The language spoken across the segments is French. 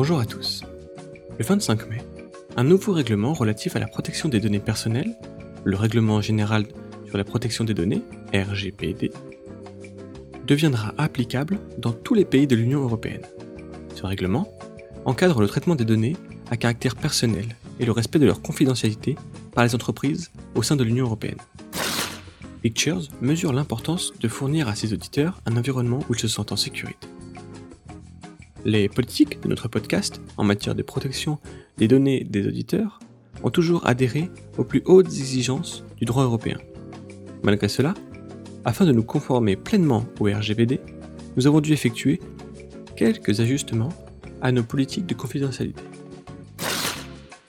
Bonjour à tous. Le 25 mai, un nouveau règlement relatif à la protection des données personnelles, le Règlement général sur la protection des données, RGPD, deviendra applicable dans tous les pays de l'Union européenne. Ce règlement encadre le traitement des données à caractère personnel et le respect de leur confidentialité par les entreprises au sein de l'Union européenne. Pictures mesure l'importance de fournir à ses auditeurs un environnement où ils se sentent en sécurité. Les politiques de notre podcast en matière de protection des données des auditeurs ont toujours adhéré aux plus hautes exigences du droit européen. Malgré cela, afin de nous conformer pleinement au RGPD, nous avons dû effectuer quelques ajustements à nos politiques de confidentialité.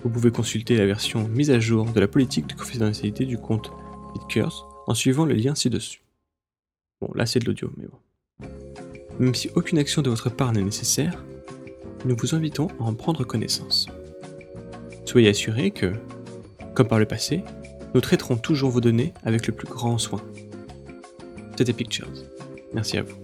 Vous pouvez consulter la version mise à jour de la politique de confidentialité du compte BitCurse en suivant le lien ci-dessus. Bon, là c'est de l'audio, mais bon. Même si aucune action de votre part n'est nécessaire, nous vous invitons à en prendre connaissance. Soyez assurés que, comme par le passé, nous traiterons toujours vos données avec le plus grand soin. C'était Pictures. Merci à vous.